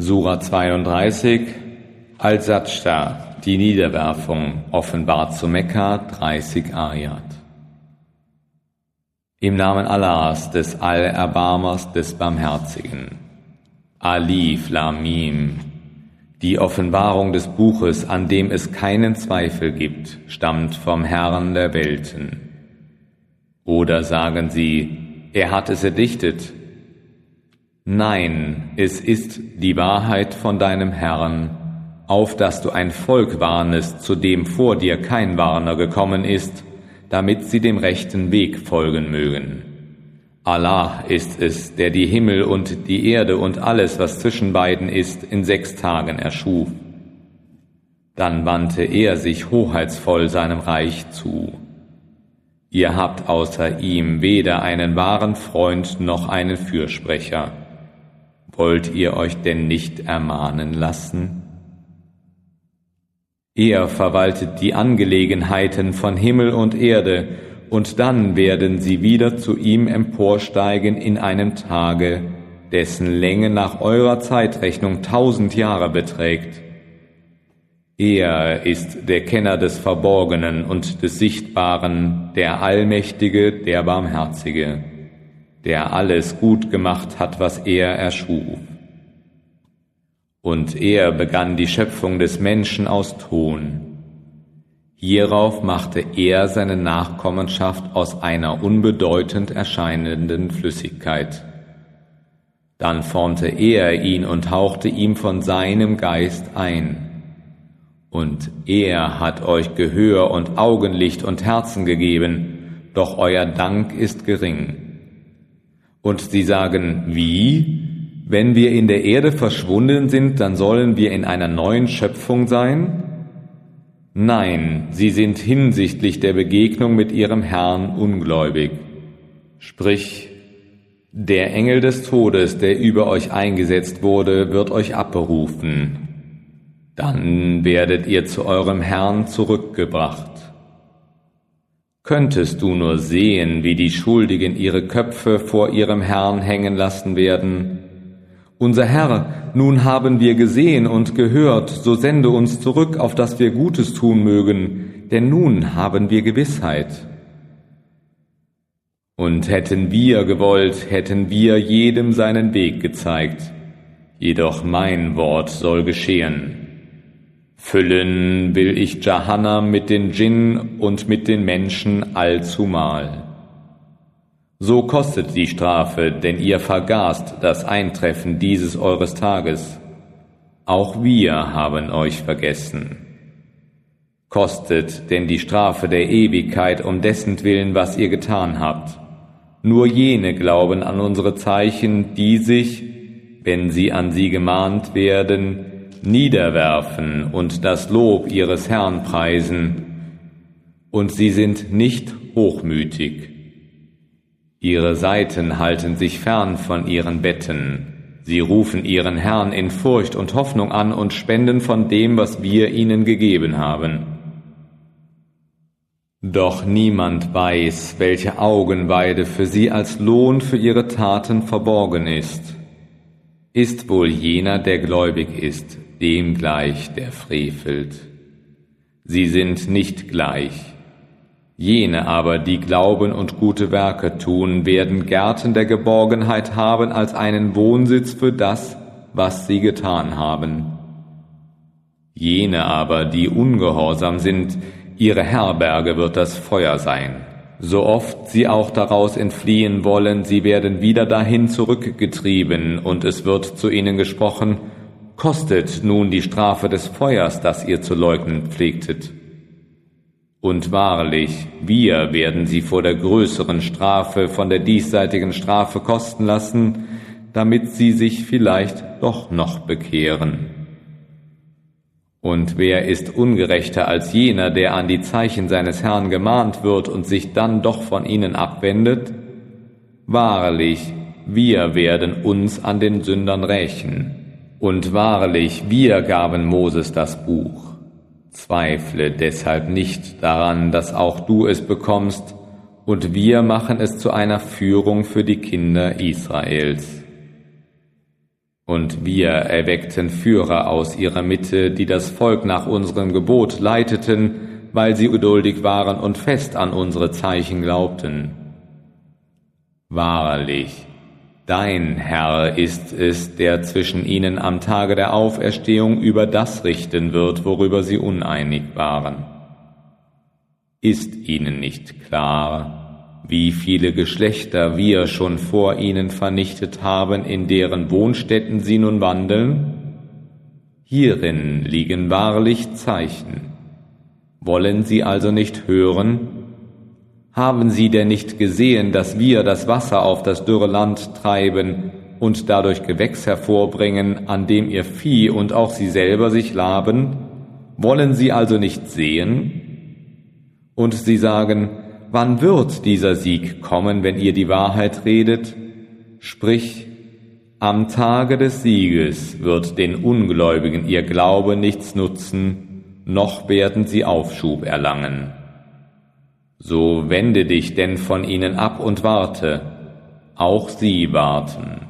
Sura 32 Al-Sajda, die Niederwerfung, offenbart zu Mekka, 30 Ayat. Im Namen Allahs, des Allerbarmers, des Barmherzigen. Alif Lamim. Die Offenbarung des Buches, an dem es keinen Zweifel gibt, stammt vom Herrn der Welten. Oder sagen sie, er hat es erdichtet, Nein, es ist die Wahrheit von deinem Herrn, auf dass du ein Volk warnest, zu dem vor dir kein Warner gekommen ist, damit sie dem rechten Weg folgen mögen. Allah ist es, der die Himmel und die Erde und alles, was zwischen beiden ist, in sechs Tagen erschuf. Dann wandte er sich hoheitsvoll seinem Reich zu. Ihr habt außer ihm weder einen wahren Freund noch einen Fürsprecher. Wollt ihr euch denn nicht ermahnen lassen? Er verwaltet die Angelegenheiten von Himmel und Erde, und dann werden sie wieder zu ihm emporsteigen in einem Tage, dessen Länge nach eurer Zeitrechnung tausend Jahre beträgt. Er ist der Kenner des Verborgenen und des Sichtbaren, der Allmächtige, der Barmherzige der alles gut gemacht hat, was er erschuf. Und er begann die Schöpfung des Menschen aus Ton. Hierauf machte er seine Nachkommenschaft aus einer unbedeutend erscheinenden Flüssigkeit. Dann formte er ihn und hauchte ihm von seinem Geist ein. Und er hat euch Gehör und Augenlicht und Herzen gegeben, doch euer Dank ist gering. Und sie sagen, wie? Wenn wir in der Erde verschwunden sind, dann sollen wir in einer neuen Schöpfung sein? Nein, sie sind hinsichtlich der Begegnung mit ihrem Herrn ungläubig. Sprich, der Engel des Todes, der über euch eingesetzt wurde, wird euch abberufen. Dann werdet ihr zu eurem Herrn zurückgebracht. Könntest du nur sehen, wie die Schuldigen ihre Köpfe vor ihrem Herrn hängen lassen werden. Unser Herr, nun haben wir gesehen und gehört, so sende uns zurück, auf dass wir Gutes tun mögen, denn nun haben wir Gewissheit. Und hätten wir gewollt, hätten wir jedem seinen Weg gezeigt. Jedoch mein Wort soll geschehen. Füllen will ich Jahannam mit den Djinn und mit den Menschen allzumal. So kostet die Strafe, denn ihr vergaßt das Eintreffen dieses eures Tages. Auch wir haben euch vergessen. Kostet denn die Strafe der Ewigkeit um dessen Willen, was ihr getan habt. Nur jene glauben an unsere Zeichen, die sich, wenn sie an sie gemahnt werden, niederwerfen und das Lob ihres Herrn preisen, und sie sind nicht hochmütig. Ihre Seiten halten sich fern von ihren Betten, sie rufen ihren Herrn in Furcht und Hoffnung an und spenden von dem, was wir ihnen gegeben haben. Doch niemand weiß, welche Augenweide für sie als Lohn für ihre Taten verborgen ist. Ist wohl jener, der gläubig ist, dem gleich, der frevelt. Sie sind nicht gleich. Jene aber, die glauben und gute Werke tun, werden Gärten der Geborgenheit haben als einen Wohnsitz für das, was sie getan haben. Jene aber, die ungehorsam sind, ihre Herberge wird das Feuer sein. So oft sie auch daraus entfliehen wollen, sie werden wieder dahin zurückgetrieben, und es wird zu ihnen gesprochen, Kostet nun die Strafe des Feuers, das ihr zu leugnen pflegtet. Und wahrlich, wir werden sie vor der größeren Strafe von der diesseitigen Strafe kosten lassen, damit sie sich vielleicht doch noch bekehren. Und wer ist ungerechter als jener, der an die Zeichen seines Herrn gemahnt wird und sich dann doch von ihnen abwendet? Wahrlich, wir werden uns an den Sündern rächen. Und wahrlich, wir gaben Moses das Buch. Zweifle deshalb nicht daran, dass auch du es bekommst, und wir machen es zu einer Führung für die Kinder Israels. Und wir erweckten Führer aus ihrer Mitte, die das Volk nach unserem Gebot leiteten, weil sie geduldig waren und fest an unsere Zeichen glaubten. Wahrlich, dein Herr ist es, der zwischen ihnen am Tage der Auferstehung über das richten wird, worüber sie uneinig waren. Ist ihnen nicht klar, wie viele Geschlechter wir schon vor ihnen vernichtet haben, in deren Wohnstätten sie nun wandeln? Hierin liegen wahrlich Zeichen. Wollen sie also nicht hören? Haben sie denn nicht gesehen, dass wir das Wasser auf das dürre Land treiben und dadurch Gewächs hervorbringen, an dem ihr Vieh und auch sie selber sich laben? Wollen sie also nicht sehen? Und sie sagen, wann wird dieser Sieg kommen, wenn ihr die Wahrheit redet? Sprich, am Tage des Sieges wird den Ungläubigen ihr Glaube nichts nutzen, noch werden sie Aufschub erlangen. So wende dich denn von ihnen ab und warte, auch sie warten.